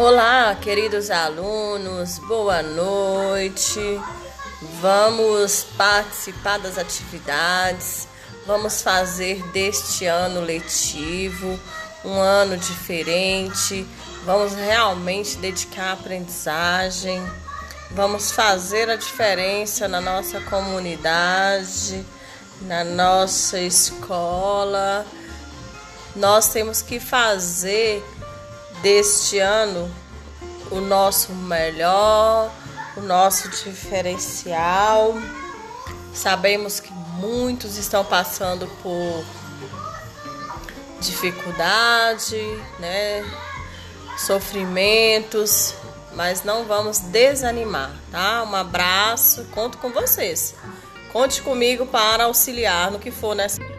Olá, queridos alunos, boa noite. Vamos participar das atividades, vamos fazer deste ano letivo um ano diferente, vamos realmente dedicar à aprendizagem, vamos fazer a diferença na nossa comunidade, na nossa escola. Nós temos que fazer deste ano o nosso melhor, o nosso diferencial. Sabemos que muitos estão passando por dificuldade, né? Sofrimentos, mas não vamos desanimar, tá? Um abraço, conto com vocês. Conte comigo para auxiliar no que for necessário.